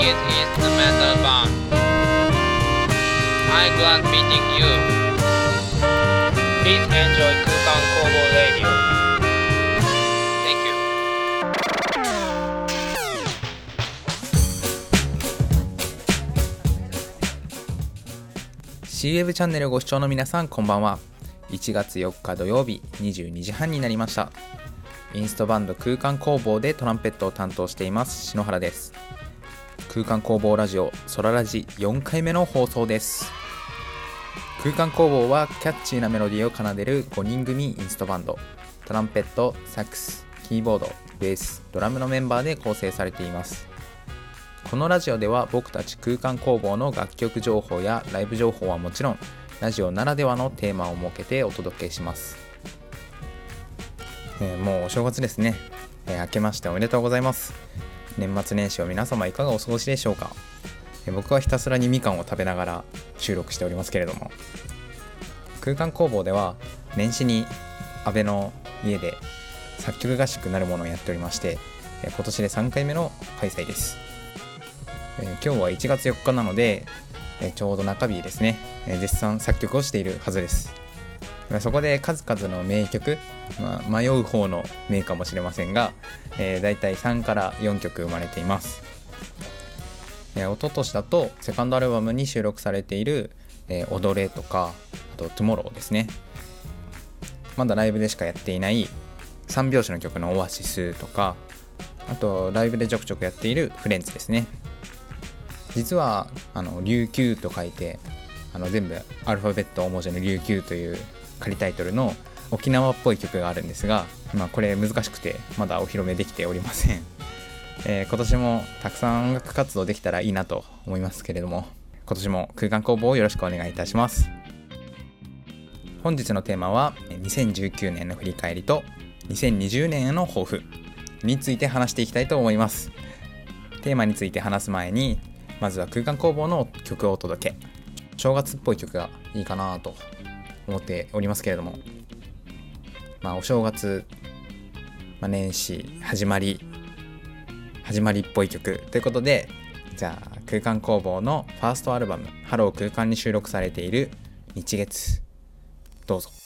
is instrumental bomb. I glad meeting you. Please enjoy Kukan Kobo Radio. CW チャンネルをご視聴の皆さんこんばんは1月4日土曜日22時半になりましたインストバンド空間工房でトランペットを担当しています篠原です空間工房ラジオソララジ4回目の放送です。空間工房はキャッチーなメロディーを奏でる5人組インストバンド。トランペットサックスキーボードベースドラムのメンバーで構成されています。このラジオでは僕たち空間工房の楽曲情報やライブ情報はもちろんラジオならではのテーマを設けてお届けします、えーもうお正月ですね、えー明けましておめでとうございます。年末年始を皆様いかがお過ごしでしょうか、僕はひたすらにみかんを食べながら収録しておりますけれども。空間工房では年始に安倍の家で作曲合宿なるものをやっておりまして今年で3回目の開催です。今日は1月4日なので、ちょうど中日ですね、絶賛作曲をしているはずです。そこで数々の名曲、まあ、迷う方の名かもしれませんが、えー、大体3から4曲生まれています、えー、一昨年だとセカンドアルバムに収録されている「えー踊れ」とかあと「Tomorrow」ですね。まだライブでしかやっていない3拍子の曲の「オアシス」とかあとライブでちょくちょくやっている「フレンズ」ですね。実はあの琉球と書いてあの全部アルファベット大文字の琉球という仮タイトルの沖縄っぽい曲があるんですが、まあ、これ難しくてまだお披露目できておりません、えー今年もたくさん音楽活動できたらいいなと思いますけれども今年も空間工房をよろしくお願いいたします。本日のテーマは2019年の振り返りと2020年への抱負について話していきたいと思います。テーマについて話す前にまずは空間工房の曲をお届け。正月っぽい曲がいいかなと思っておりますけれども。まあお正月、まあ、年始始まり始まりっぽい曲。ということでじゃあ空間工房のファーストアルバム「ハロー空間」に収録されている「日月」どうぞ。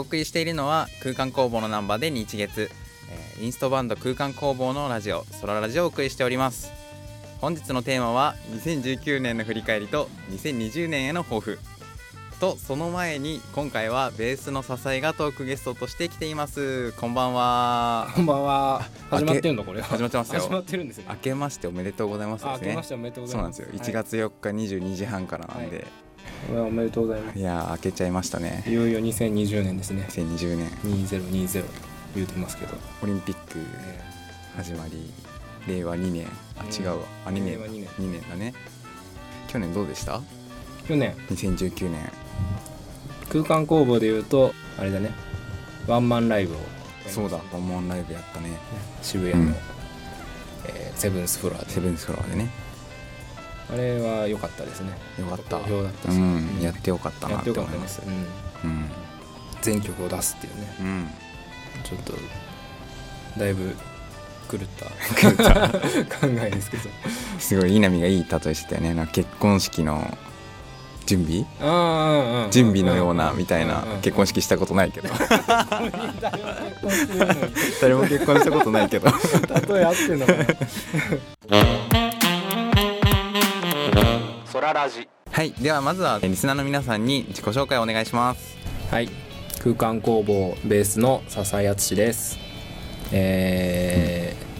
お送りしているのは空間工房のナンバーで日月、えーインストバンド空間工房のラジオソララジオをお送りしております。本日のテーマは2019年の振り返りと2020年への抱負。とその前に今回はベースの支えがトークゲストとして来ています。こんばんは。こんばんは。始まってんのこれは。始まってますよ。始まってるんですね。明けましておめでとうございますあ、ですね。明けましておめでとうございうます。そなんですよ。1月4日22時半からなんで、はいおめでとうございます。い、やー明けちゃいましたね。いよいよ2020年ですね。2020年2020言うてますけど。オリンピック始まり令和2年。あ違うわ。あ2年令和2年。2年だね。去年どうでした？去年。2019年空間工房で言うとあれだね。ワンマンライブを。そうだ。ワンマンライブやったね。渋谷の、うん。えーセブンスフロアで。セブンスフロアでねあれは良かったですね。よかった。好評だったし、うん。やってよかったなっやって思いますす。うん。うん。全曲を出すっていうね。うん。ちょっとだいぶ狂った 考えですけど。すごい稲見がいい例えしてたよね。なんか結婚式の準備？ああ準備のようなみたいな。結婚式式したことないけど。誰も結婚したことないけど。例え合ってんのかな空ラジ。はいではまずはリスナーの皆さんに自己紹介をお願いします。はい。空間工房ベースの笹井敦です。えー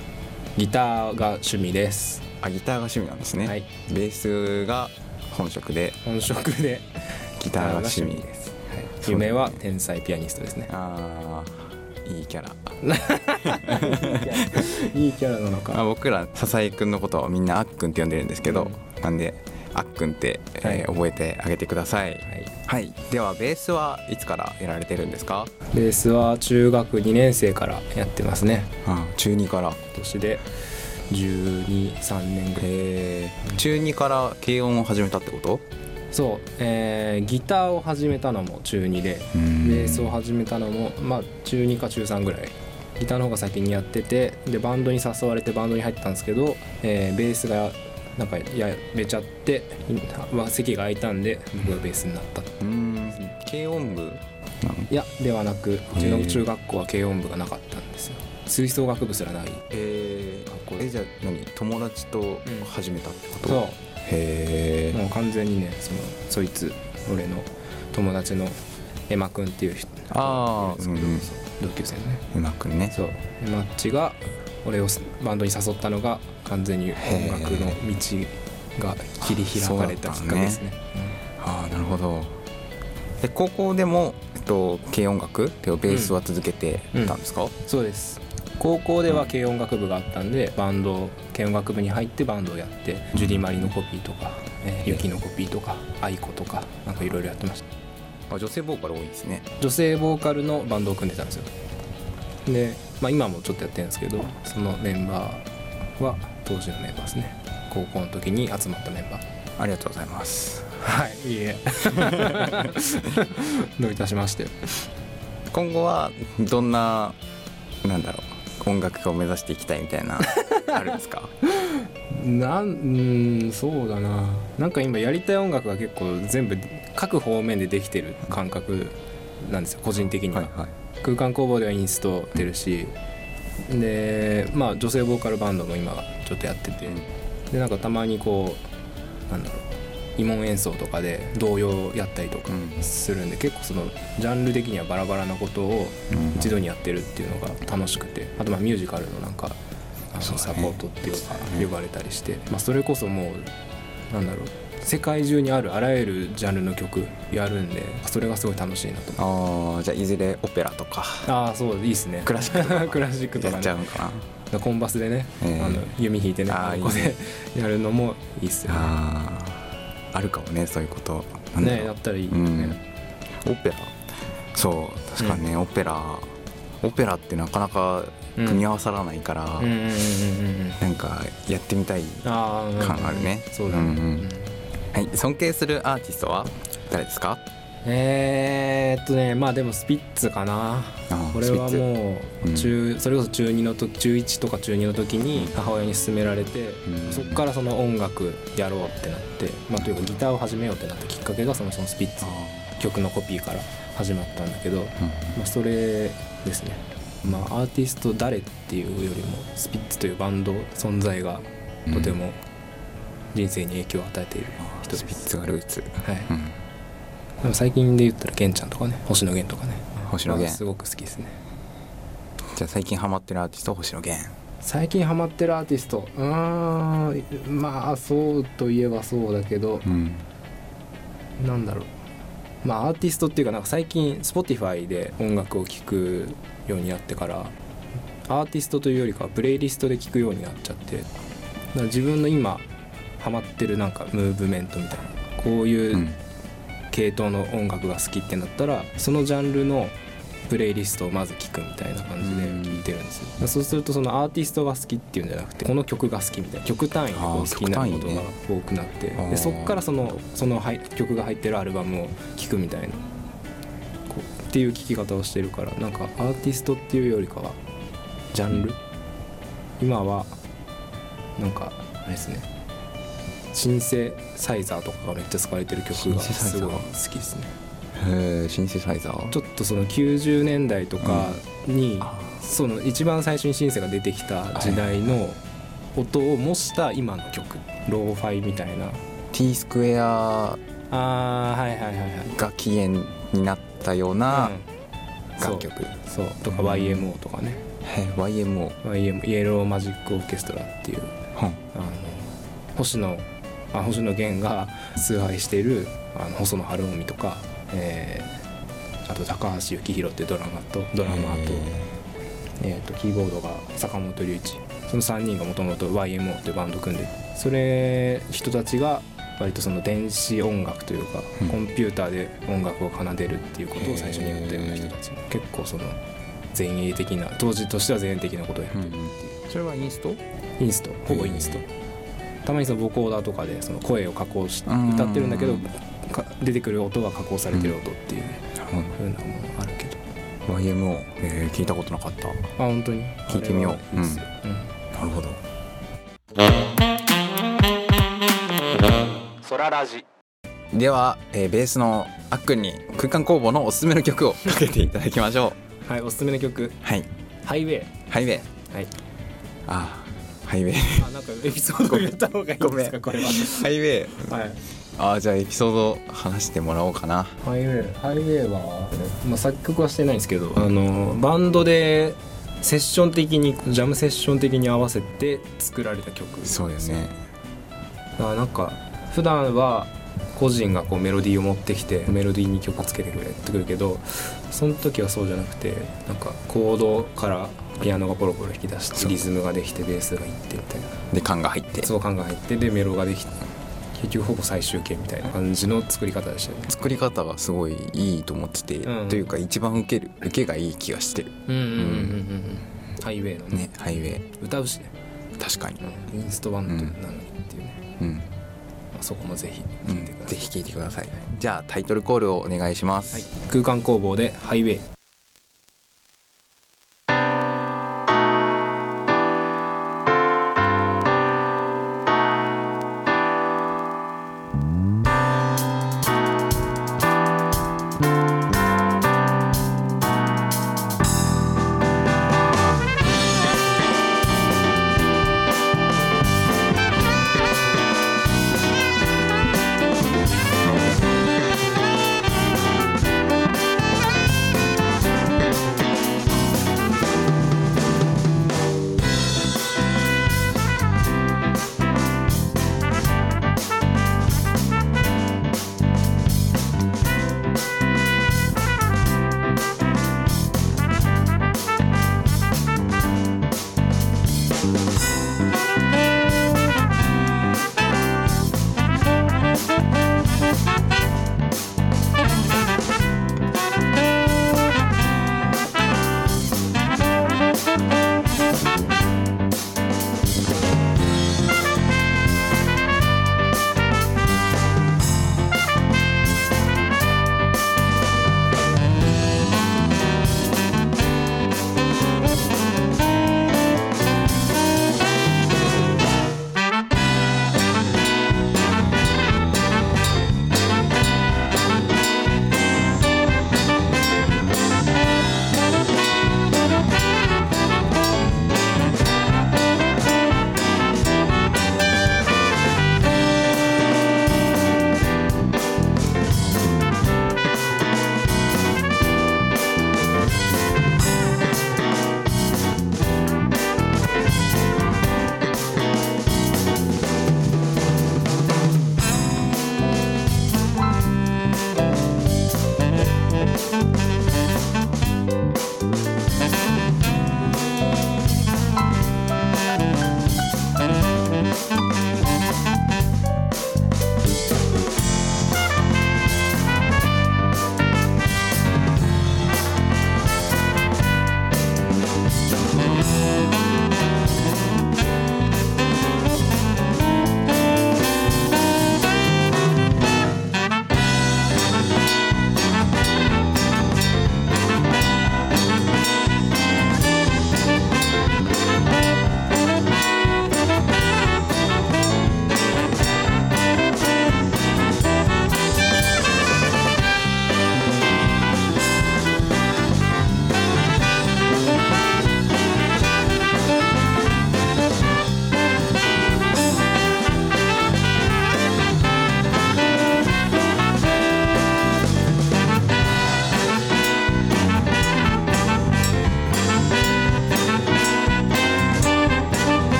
ギターが趣味です。あギターが趣味なんですね、はい。ベースが本職で。本職で。ギターが趣味です、はい、夢は天才ピアニストですね。あーいいキャラ。いいキャラなのあ僕ら笹井くんのことをみんなあっくんって呼んでるんですけど、なんであっくんって、えーはい。覚えてあげてください。はい。はい。ではベースはいつからやられてるんですか？ベースは中学2年生からやってますね。あ中2から。今年で123年ぐらい。えー、中2から軽音を始めたってこと？そう、えーギターを始めたのも中2でベースを始めたのもまあ中2か中3ぐらい。ギターの方が先にやっててでバンドに誘われてバンドに入ったんですけど、えーベースがなんかやめちゃってまあ席が空いたんで僕がベースになった。うーん。軽音部？いやではなくうちの中学校は軽音部がなかったんですよ。吹奏楽部すらない。え学校ー、えじゃあ何？友達と始めたってこと、そう。へえもう完全にねそのそいつ俺の友達のエマくんっていう人あー。いるんですけどうん。同級生のね。うまくんね。そう。エマッチが俺をバンドに誘ったのが完全に音楽の道が切り開かれたきっかけですね。ああなるほど。で高校でも、えっと、軽音楽っていうベースは続けてたんですか、うん。そうです。高校では軽音楽部があったんでバンド軽音楽部に入ってバンドをやってジュディ・マリのコピーとか、えーユキのコピーとかアイコとかなんかいろいろやってました。あ女性ボーカル多いですね。女性ボーカルのバンドを組んでたんですよ。で、まあ、今もちょっとやってるんですけどそのメンバーは当時のメンバーですね。高校の時に集まったメンバー。ありがとうございます。はいいいえ。どういたしまして。今後はどんななんだろう音楽家を目指していきたいみたいなあるんですか？なんうーんそうだな。なんか今やりたい音楽が結構全部各方面でできてる感覚なんですよ個人的には、はい。空間工房ではインスト出るし、でまあ女性ボーカルバンドも今ちょっとやってて、でなんかたまにこうなんだろう慰問演奏とかで童謡やったりとかうんするんで、結構そのジャンル的にはバラバラなことをうん。一度にやってるっていうのが楽しくてあとまあミュージカルのなんかあのサポートっていうかね。呼ばれたりして、まあ、それこそもうなんだろう世界中にあるあらゆるジャンルの曲やるんでそれがすごい楽しいなと思ってああじゃあいずれオペラとか。ああそういいっすね。クラシックとか。クラシックとかね。やっちゃうのかなコンバスでね、ええ。あの弓弾いてねここで やるのもいいっすよ。ねあるかもねそういうこと。ねやったらいいようねん、オペラ？そう確かにね、オペラ。オペラってなかなか組み合わさらないから、うんうんうんうんうん。なんかやってみたい感あるね。そうだね、うんうんうん。はい尊敬するアーティストは誰ですか？えーっとねまあでもスピッツかな。これはもうんう中、それこそ中2の時中1とか中2の時に母親に勧められて、うん。そっからその音楽やろうってなって、まあ、というかギターを始めようってなったきっかけがそのそのスピッツの曲のコピーから始まったんだけど、うん。まあ、それですね。まあアーティスト誰っていうよりもスピッツというバンド存在がとても人生に影響を与えている人です。スピッツがルーツ、はい最近で言ったら玄ちゃんとかね星野源とかね。星野源。まあすごく好きですね。じゃあ最近ハマってるアーティスト星野源。最近ハマってるアーティスト？うーんまあそうといえばそうだけどうん。なんだろう。まあアーティストっていうかなんか最近 Spotify で音楽を聴くようになってからアーティストというよりかはプレイリストで聴くようになっちゃってだから自分の今ハマってるなんかムーブメントみたいなこういううん系統の音楽が好きってなったらそのジャンルのプレイリストをまず聴くみたいな感じで聴いてるんですよ。そうするとそのアーティストが好きっていうんじゃなくてこの曲が好きみたいな曲単位で好きになることが多くなってあー。でそっからそのそのはい曲が入ってるアルバムを聴くみたいなこうっていう聴き方をしてるからなんかアーティストっていうよりかはジャンル？今はなんかあれですねシンセサイザーとかがめっちゃ使われてる曲がすごい好きですね。へえシンセサイザー。ちょっとその90年代とかに、あその一番最初にシンセが出てきた時代の音を模した今の曲ローファイみたいな。T スクエアあーはいはいはいはい。が起源になったようなうん。楽曲、そう。そう。とか YMO とかね。へえ YMO YM イエロー。マジックオーケストラっていう。はんあの星野あ星野源が崇拝しているあの細野晴臣とか、えーあと高橋幸宏っていうドラマとドラマー。と,、えー、とキーボードが坂本龍一。その3人がもともと YMO っていうバンド組んでそれ人たちが割とその電子音楽というか、うん。コンピューターで音楽を奏でるっていうことを最初にやったような人たち結構その前衛的な当時としては前衛的なことをやってるっていう。それはインスト？インストほぼインストたまにそのボコーダーとかでその声を加工し歌ってるんだけどか出てくる音が加工されてる音っていうなるほ風なものあるけど。ど YMO えー聞いたことなかった？あ本当に？聞いてみよう。うん。なるほど。ソララジ。では、えーベースのあっくんに空間工房のおすすめの曲をかけていただきましょう。はいおすすめの曲。はい「ハイウェイ。ハイウェイ」はい。あーハイウェイ。あなんかエピソードを言った方がいいですかこれは。ハイウェイ。はい。あーじゃあエピソード話してもらおうかな。ハイウェイ。ハイウェイは、まあ、作曲はしてないんですけどあのバンドでセッション的にジャムセッション的に合わせて作られた曲そうだよね。だからなんか普段は個人がこうメロディーを持ってきてメロディーに曲つけてくれってくるけどその時はそうじゃなくてなんかコードからピアノがポロポロ弾き出してリズムができてベースがいってみたいな。で缶が入って。そう感が入ってでメロができて結局ほぼ最終形みたいな感じの作り方でしたね。作り方がすごいいいと思ってて、うん。というか一番受ける受けがいい気がして。るうんうんうんうんうん。ハイウェイのね。ねハイウェイ。歌うしね、確かに。うん。インストバンドなのにっていうね、うん、まあ、そこもぜひうん聴いてください、ぜひ聴いてください。じゃあタイトルコールをお願いします、はい、空間工房でハイウェイ「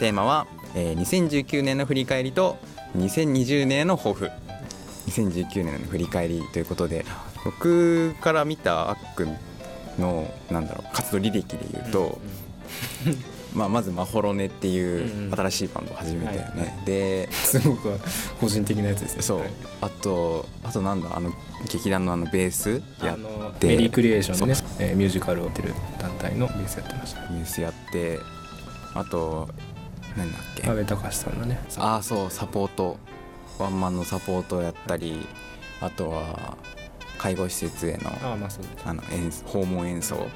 テーマは、えー2019年の振り返りと2020年の抱負2019年の振り返りということで僕から見たあっくんのなんだろう活動履歴で言うと、まあ、まず「まほろね」っていううん新しいバンドを始めたよね、はい。はで すごく個人的なやつですね。そう、はい。あとあとなんだあの劇団のあのベースやって。メリークリエーションのね、えーミュージカルをやってる団体のベースやってました。ベースやってあと何だっけ？阿部隆さんのね。ああそうサポート。ワンマンのサポートをやったりあとは介護施設へのああまああの演訪問演奏。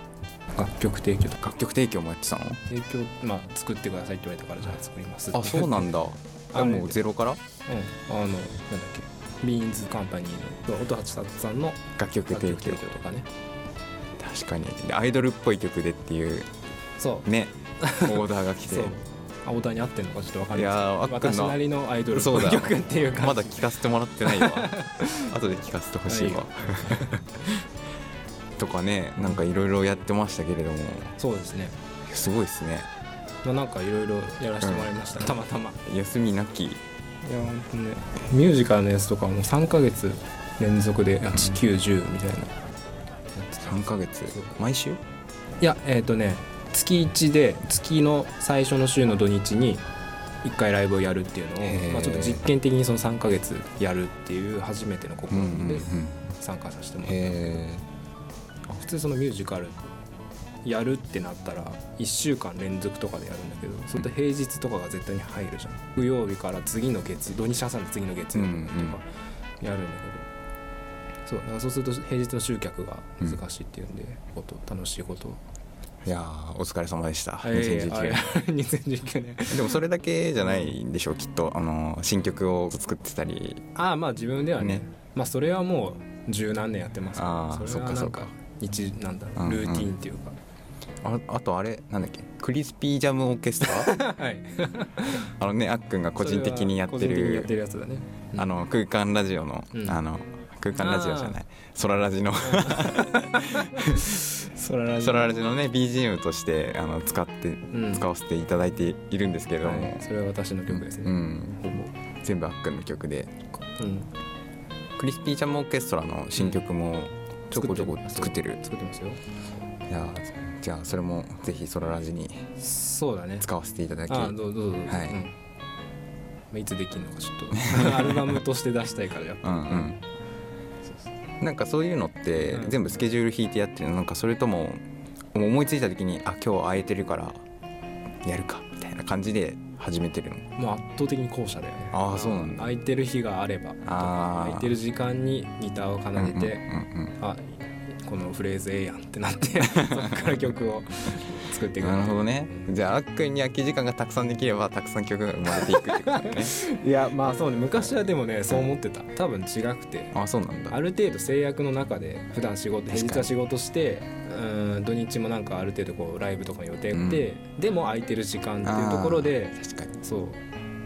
楽曲提供楽曲提供もやってたの？提供まあ作ってくださいって言われたからじゃあ作りますあそうなんだ。ああもうゼロから？うん。あのなんだっけ？ビーンズカンパニーの音八さんの楽曲提供提供とかね。確かに。でアイドルっぽい曲でっていうそう。ねオーダーが来て そうあオーダーに合ってるのかちょっとわかんない。いやーあっくんの私なりのアイドルっそうだ。よぽい曲っていう感じ。まだ聞かせてもらってないわ。後で聞かせてほしいわ。とかねなんかいろいろやってましたけれども。そうですね。すごいですね。まあなんかいろいろやらせてもらいました、たまたま。い休みなき。や本当ねミュージカルのやつとかも3ヶ月連続で8910みたいな。やってた3ヶ月？毎週？いやえっ、とね月1で月の最初の週の土日に1回ライブをやるっていうのを、まあ、ちょっと実験的にその3ヶ月やるっていう初めての試うんうんみでうん。参加させてもらって、へ普通そのミュージカルやるってなったら1週間連続とかでやるんだけどそれと平日とかが絶対に入るじゃん。木曜日から次の月土日挟んで次の月曜日とかやるんだけど、そうだからそうすると平日の集客が難しいっていうんで、こと楽しいことをえいやーお疲れ様でした。はい2019あ年2019年。でもそれだけじゃないんでしょうきっと。あの新曲を作ってたり。ああまあ自分ではね。ね。まあそれはもう十何年やってます。あーそれはなんかそっかそっか。日なんだろうんうん。うルーティンっていうか、ああとあれなんだっけ？クリスピージャムオーケストラ？はい。あのねあっくんが個人的にやってそれは個人的にやるってるやつだね。あの空間ラジオの、うん。あの空間ラジオじゃない。空ラジの。ソララジ空ラジのね BGM としてあの使って、ん。使わせていただいているんですけれど。も、はい、それは私の曲ですね、うん。ほぼ。全部あっくんの曲で。うん。クリスピージャムオーケストラの新曲もちょこちょこ作ってる。作ってますよ。いやーじゃあそれもぜひ空ラジにそうだね。使わせていただき。どうぞどうぞ、はい。うん。まあ、いつできるのかちょっと。アルバムとして出したいからやっぱ。うんうんなんかそういうのってうん。全部スケジュール引いてやってるの。なんかそれとも思いついた時にあ今日空いてるからやるかみたいな感じで始めてるの。もう圧倒的に後者だよね。ああそうなんだ。空いてる日があればあー。空いてる時間にギターを奏でて、うんうんあこのフレーズええやんってなって そこから曲を作っていくなるほどね。じゃああっくんに空き時間がたくさんできればたくさん曲が生まれていくってことだね。いやまあそうね。昔はでもねそう思ってた。多分違くて。あそうなんだ。ある程度制約の中で普段仕事平日は仕事してうん土日もなんかある程度こうライブとかの予定で、でも空いてる時間っていうところで確かに。そ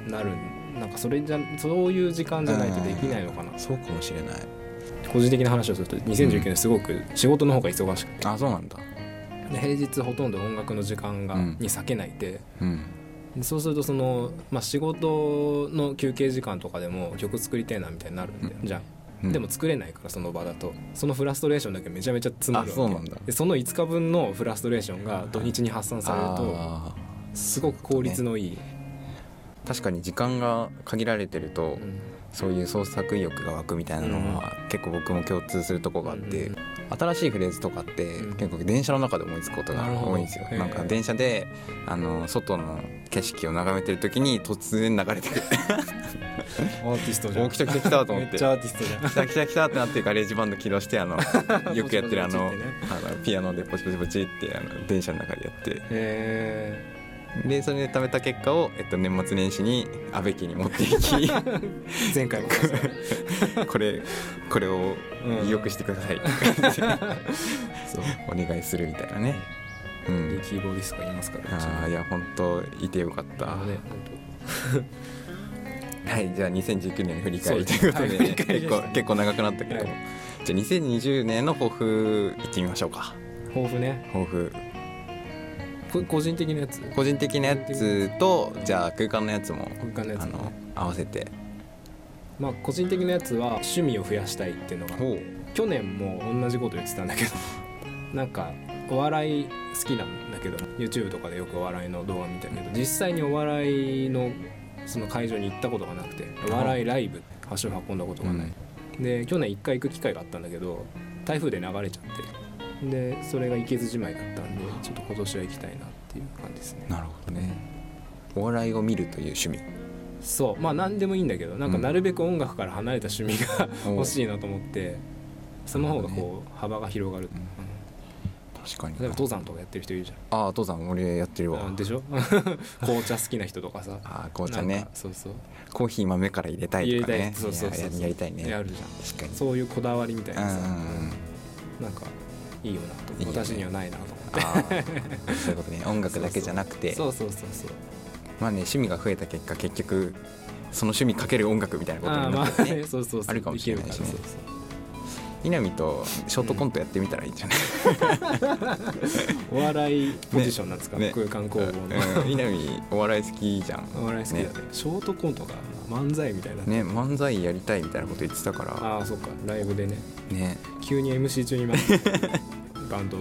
う。なる。なんかそれじゃそういう時間じゃないとできないのかな。そうかもしれない。個人的な話をすると2019年すごく仕事の方が忙しくて、あそうなんだで平日ほとんど音楽の時間が、うん。に割けないで。そうするとその、まあ、仕事の休憩時間とかでも曲作りたいなみたいになるんだよ、じゃんうん。でも作れないからその場だと。そのフラストレーションだけめちゃめちゃ積もるんだ。でその5日分のフラストレーションが土日に発散されるとあすごく効率のいい、ー確かに時間が限られてると、うんそういう創作意欲が湧くみたいなのは、結構僕も共通するとこがあって、うん。新しいフレーズとかって、うん。結構電車の中で思いつくことが多いんですよ。なんか電車であの外の景色を眺めてる時に突然流れてくる。アーティストじゃん。お来た来た来たと思って。めっちゃアーティストじゃん。来た来た来たってなってガレージバンド起動してあの よくやってるあのあのピアノでポチポチポチってあの電車の中でやって。へでそれで貯めた結果を、えっと、年末年始に安倍家に持っていきー 前回も。これこれをうん。よくしてください。そうお願いするみたいなね。うん、キーボーディストがいますからああいや本当いてよかった。はいじゃあ2019年の振り返りということで、そうですはい結構結構長くなったけど、はい。じゃあ2020年の抱負いってみましょうか。抱負ね。抱負。こ個人的なやつ？個人的なやつとじゃあ空間のやつも空間のやつあの合わせて。まあ個人的なやつは趣味を増やしたいっていうのが。去年も同じこと言ってたんだけど。なんかお笑い好きなんだけど。YouTube とかでよくお笑いの動画見たけど。実際にお笑いのその会場に行ったことがなくて。お笑いライブ足を運んだことがない、で去年1回行く機会があったんだけど台風で流れちゃってでそれが行けずじまいだったんでちょっと今年は行きたいなっていう感じですね。なるほどね。お笑いを見るという趣味。そう。まあ何でもいいんだけどなんかうん。なるべく音楽から離れた趣味がお 欲しいなと思ってその方がこう幅が広がる、うん。うん。確かに。例えば登山とかやってる人いるじああ登山俺やってるわ。でしょ？紅茶好きな人とかさ。ああ紅茶ね。そうそう。コーヒー豆から入れたいとかね。入れたい。そうそうそう。いややりたいね。やるじゃん。確かに。そういうこだわりみたいなさ、うんうんうん。なんかいいよな。とね。私にはないなと思って。ああそういうことね。音楽だけじゃなくて。そうそうそうそう。まあね趣味が増えた結果結局その趣味かける音楽みたいなことになってね。ね。そうそうそう。あるかもしれないしね。できるから。そう稲見とショートコントやってみたらいいんじゃない、そ うお笑いポジションなんですか、ね。空間工房の、うん。稲見お笑い好きじゃん。お笑い好きだね。ショートコントが漫才みたいな、ね漫才やりたいみたいなこと言ってたから。ああそっか。ライブでね。ね。急に MC 中にま バンド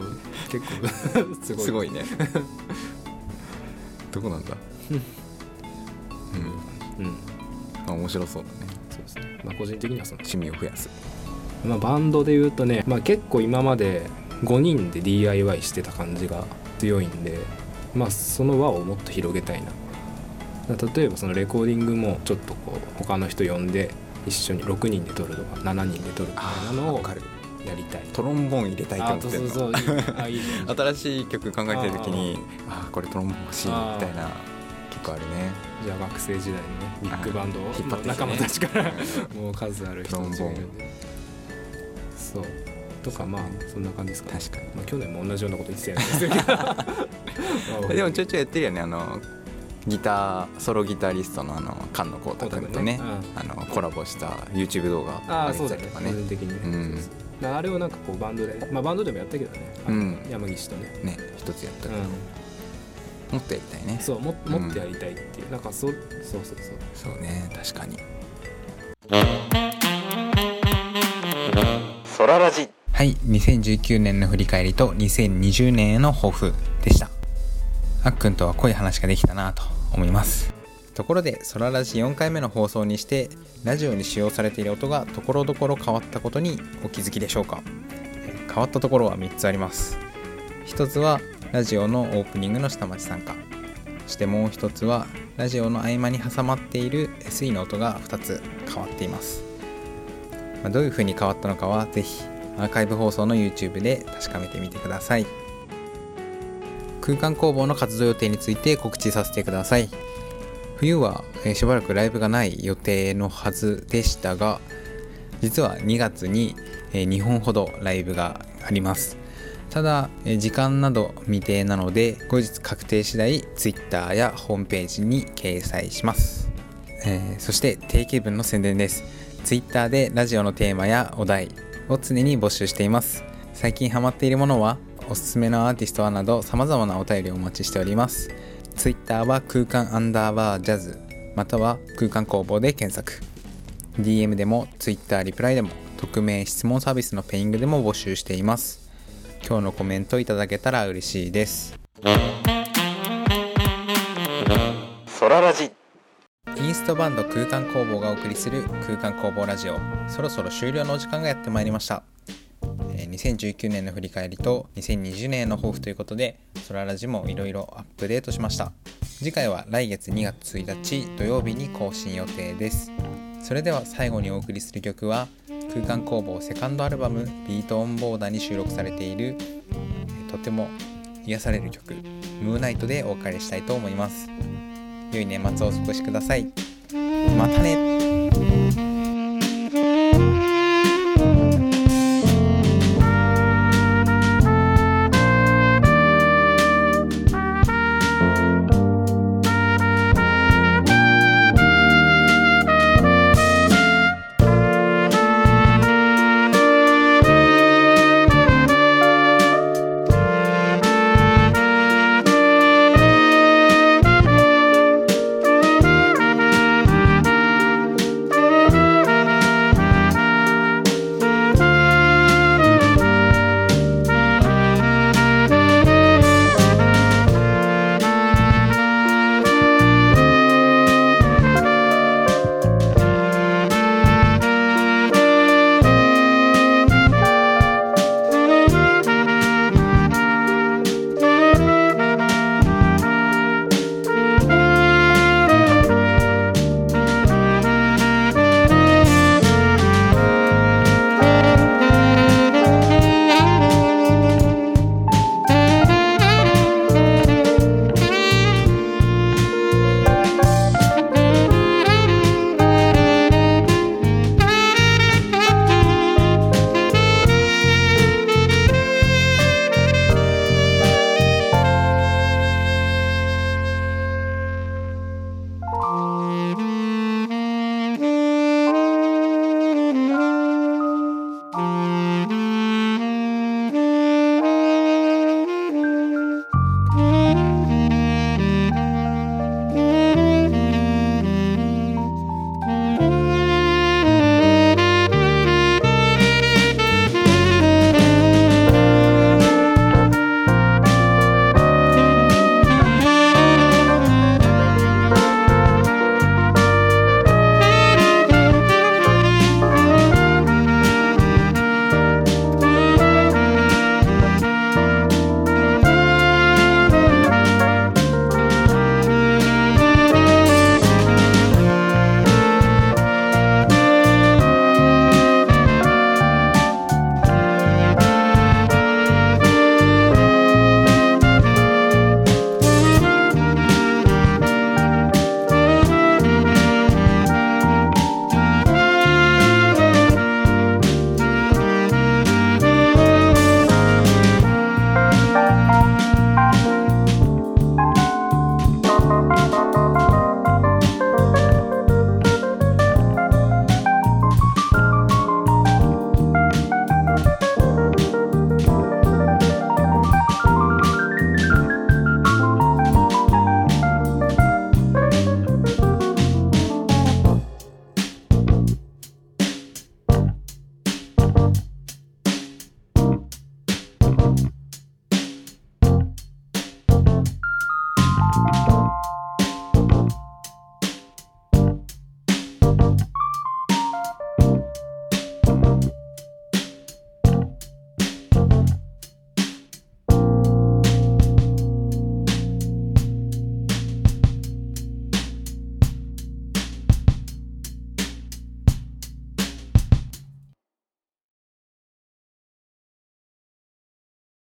結構すごい。すごいね。どこなんだ？うん。うん。まあ面白そうだね。そうですね。まあ個人的にはその趣味を増やすまあ、バンドで言うとね、まあ、結構今まで5人で DIY してた感じが強いんで、まあ、その輪をもっと広げたいな。例えばそのレコーディングもちょっとこう他の人呼んで一緒に6人で撮るとか7人で撮るみたいなのをやりたい。トロンボーン入れたいとあ思ってる新しい曲考えてる時にああこれトロンボーン欲しいみたいな結構あるね。じゃあ学生時代にねビッグバンド引っ張ってきてね。の仲間たちからもう数ある人たちがいるんトでそう。とかまあそんな感じですかね。確かに。まあ、去年も同じようなこと言ってたんですけどまあでもちょいちょいやってるよね。あのギターソロギタリストのあの菅野浩太君とねあのコラボした YouTube 動画ああたりとかね。人的にね、うん。あれをなんかこうバンドでまあバンドでもやったけどね、うん。山岸とね、ね一つやったけど、うもっとやりたいね。ん、そうももっとやりたいっていう、なんかそそうそうそう。そうね確かにはい2019年の振り返りと2020年への抱負でした。あっくんとは濃い話ができたなと思います。ところでソララジ4回目の放送にしてラジオに使用されている音がところどころ変わったことにお気づきでしょうか？変わったところは3つあります。一つはラジオのオープニングの下町参加そしてもう一つはラジオの合間に挟まっている SE の音が2つ変わっています、まどういう風に変わったのかはぜひアーカイブ放送の YouTube で確かめてみてください。空間工房の活動予定について告知させてください。冬は、えしばらくライブがない予定のはずでしたが実は2月に、え2本ほどライブがあります。ただ、え時間など未定なので後日確定次第 Twitter やホームページに掲載します、えーそして定型文の宣伝です。Twitter でラジオのテーマやお題を常に募集しています。最近ハマっているものはおすすめのアーティストはなど様々なお便りをお待ちしております。Twitter は空間アンダーバージャズまたは空間工房で検索。DM でも Twitter リプライでも匿名質問サービスのペイングでも募集しています。今日のコメントいただけたら嬉しいです。インストバンド空間工房がお送りする空間工房ラジオ。そろそろ終了のお時間がやってまいりました。2019年の振り返りと2020年の抱負ということでソララジもいろいろアップデートしました。次回は来月2月1日土曜日に更新予定です。それでは最後にお送りする曲は空間工房セカンドアルバム「ビートオンボーダー」に収録されているとても癒される曲「ムーナイト」でお別れしたいと思います。良い年末をお過ごしください。またね。